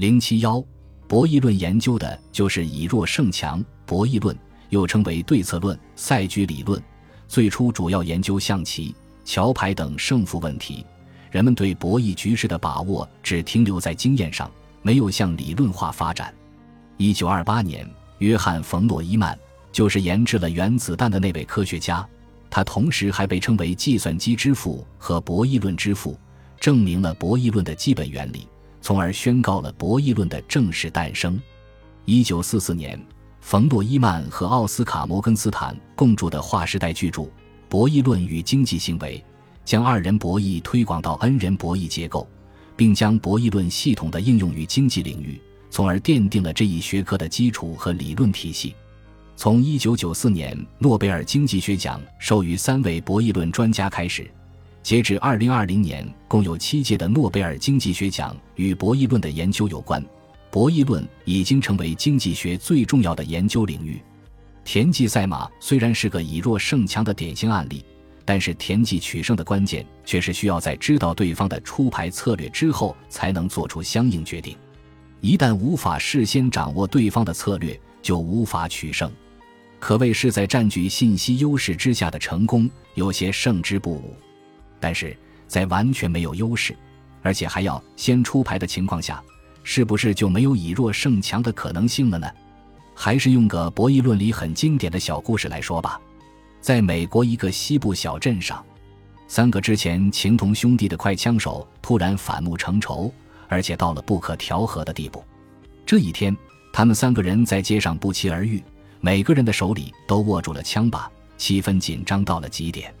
零七幺，博弈论研究的就是以弱胜强。博弈论又称为对策论、赛局理论，最初主要研究象棋、桥牌等胜负问题。人们对博弈局势的把握只停留在经验上，没有向理论化发展。一九二八年，约翰·冯·诺依曼就是研制了原子弹的那位科学家，他同时还被称为计算机之父和博弈论之父，证明了博弈论的基本原理。从而宣告了博弈论的正式诞生。一九四四年，冯诺依曼和奥斯卡摩根斯坦共著的划时代巨著《博弈论与经济行为》，将二人博弈推广到 N 人博弈结构，并将博弈论系统的应用于经济领域，从而奠定了这一学科的基础和理论体系。从一九九四年诺贝尔经济学奖授予三位博弈论专家开始。截至二零二零年，共有七届的诺贝尔经济学奖与博弈论的研究有关。博弈论已经成为经济学最重要的研究领域。田忌赛马虽然是个以弱胜强的典型案例，但是田忌取胜的关键却是需要在知道对方的出牌策略之后才能做出相应决定。一旦无法事先掌握对方的策略，就无法取胜，可谓是在占据信息优势之下的成功有些胜之不武。但是在完全没有优势，而且还要先出牌的情况下，是不是就没有以弱胜强的可能性了呢？还是用个博弈论里很经典的小故事来说吧。在美国一个西部小镇上，三个之前情同兄弟的快枪手突然反目成仇，而且到了不可调和的地步。这一天，他们三个人在街上不期而遇，每个人的手里都握住了枪把，气氛紧张到了极点。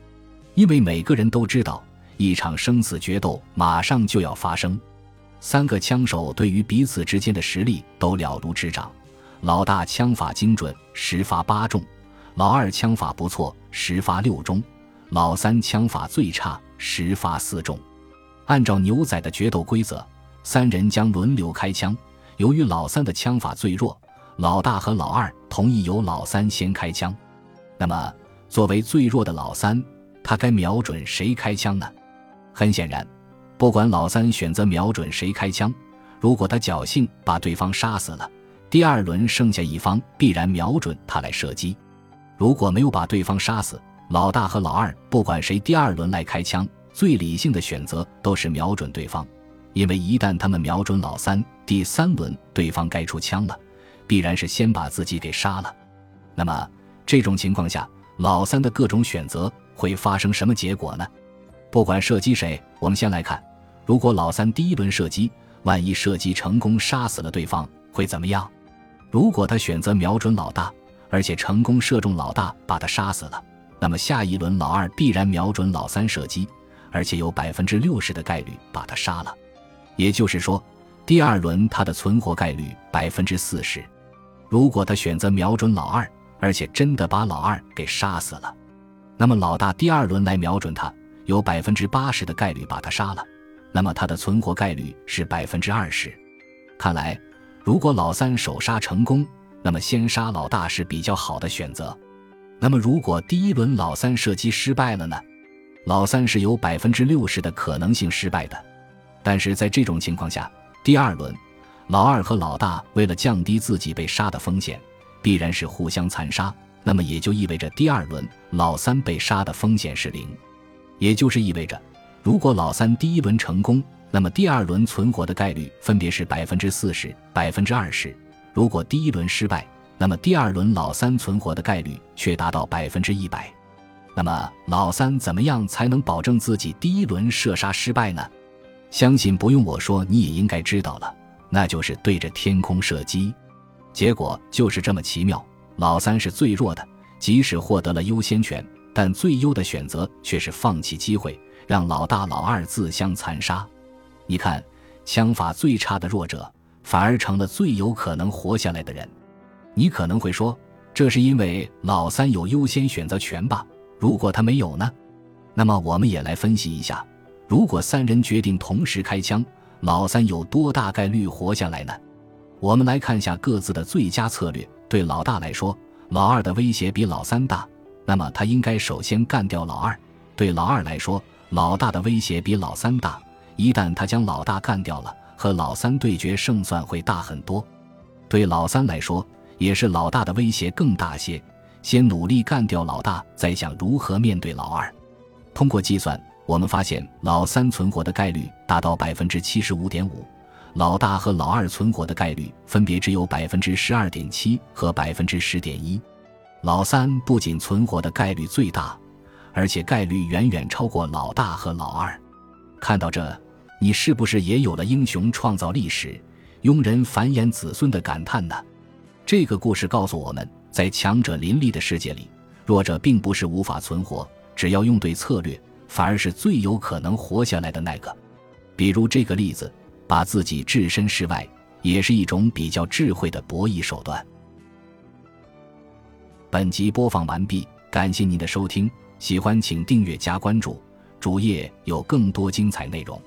因为每个人都知道，一场生死决斗马上就要发生。三个枪手对于彼此之间的实力都了如指掌。老大枪法精准，十发八中；老二枪法不错，十发六中；老三枪法最差，十发四中。按照牛仔的决斗规则，三人将轮流开枪。由于老三的枪法最弱，老大和老二同意由老三先开枪。那么，作为最弱的老三。他该瞄准谁开枪呢？很显然，不管老三选择瞄准谁开枪，如果他侥幸把对方杀死了，第二轮剩下一方必然瞄准他来射击；如果没有把对方杀死，老大和老二不管谁第二轮来开枪，最理性的选择都是瞄准对方，因为一旦他们瞄准老三，第三轮对方该出枪了，必然是先把自己给杀了。那么这种情况下，老三的各种选择。会发生什么结果呢？不管射击谁，我们先来看，如果老三第一轮射击，万一射击成功杀死了对方，会怎么样？如果他选择瞄准老大，而且成功射中老大，把他杀死了，那么下一轮老二必然瞄准老三射击，而且有百分之六十的概率把他杀了。也就是说，第二轮他的存活概率百分之四十。如果他选择瞄准老二，而且真的把老二给杀死了。那么老大第二轮来瞄准他，有百分之八十的概率把他杀了，那么他的存活概率是百分之二十。看来，如果老三首杀成功，那么先杀老大是比较好的选择。那么如果第一轮老三射击失败了呢？老三是有百分之六十的可能性失败的。但是在这种情况下，第二轮老二和老大为了降低自己被杀的风险，必然是互相残杀。那么也就意味着第二轮老三被杀的风险是零，也就是意味着，如果老三第一轮成功，那么第二轮存活的概率分别是百分之四十、百分之二十；如果第一轮失败，那么第二轮老三存活的概率却达到百分之一百。那么老三怎么样才能保证自己第一轮射杀失败呢？相信不用我说，你也应该知道了，那就是对着天空射击。结果就是这么奇妙。老三是最弱的，即使获得了优先权，但最优的选择却是放弃机会，让老大、老二自相残杀。你看，枪法最差的弱者，反而成了最有可能活下来的人。你可能会说，这是因为老三有优先选择权吧？如果他没有呢？那么我们也来分析一下，如果三人决定同时开枪，老三有多大概率活下来呢？我们来看下各自的最佳策略。对老大来说，老二的威胁比老三大，那么他应该首先干掉老二。对老二来说，老大的威胁比老三大，一旦他将老大干掉了，和老三对决胜算会大很多。对老三来说，也是老大的威胁更大些。先努力干掉老大，再想如何面对老二。通过计算，我们发现老三存活的概率达到百分之七十五点五，老大和老二存活的概率分别只有百分之十二点七和百分之十点一。老三不仅存活的概率最大，而且概率远远超过老大和老二。看到这，你是不是也有了英雄创造历史、庸人繁衍子孙的感叹呢？这个故事告诉我们。在强者林立的世界里，弱者并不是无法存活，只要用对策略，反而是最有可能活下来的那个。比如这个例子，把自己置身事外，也是一种比较智慧的博弈手段。本集播放完毕，感谢您的收听，喜欢请订阅加关注，主页有更多精彩内容。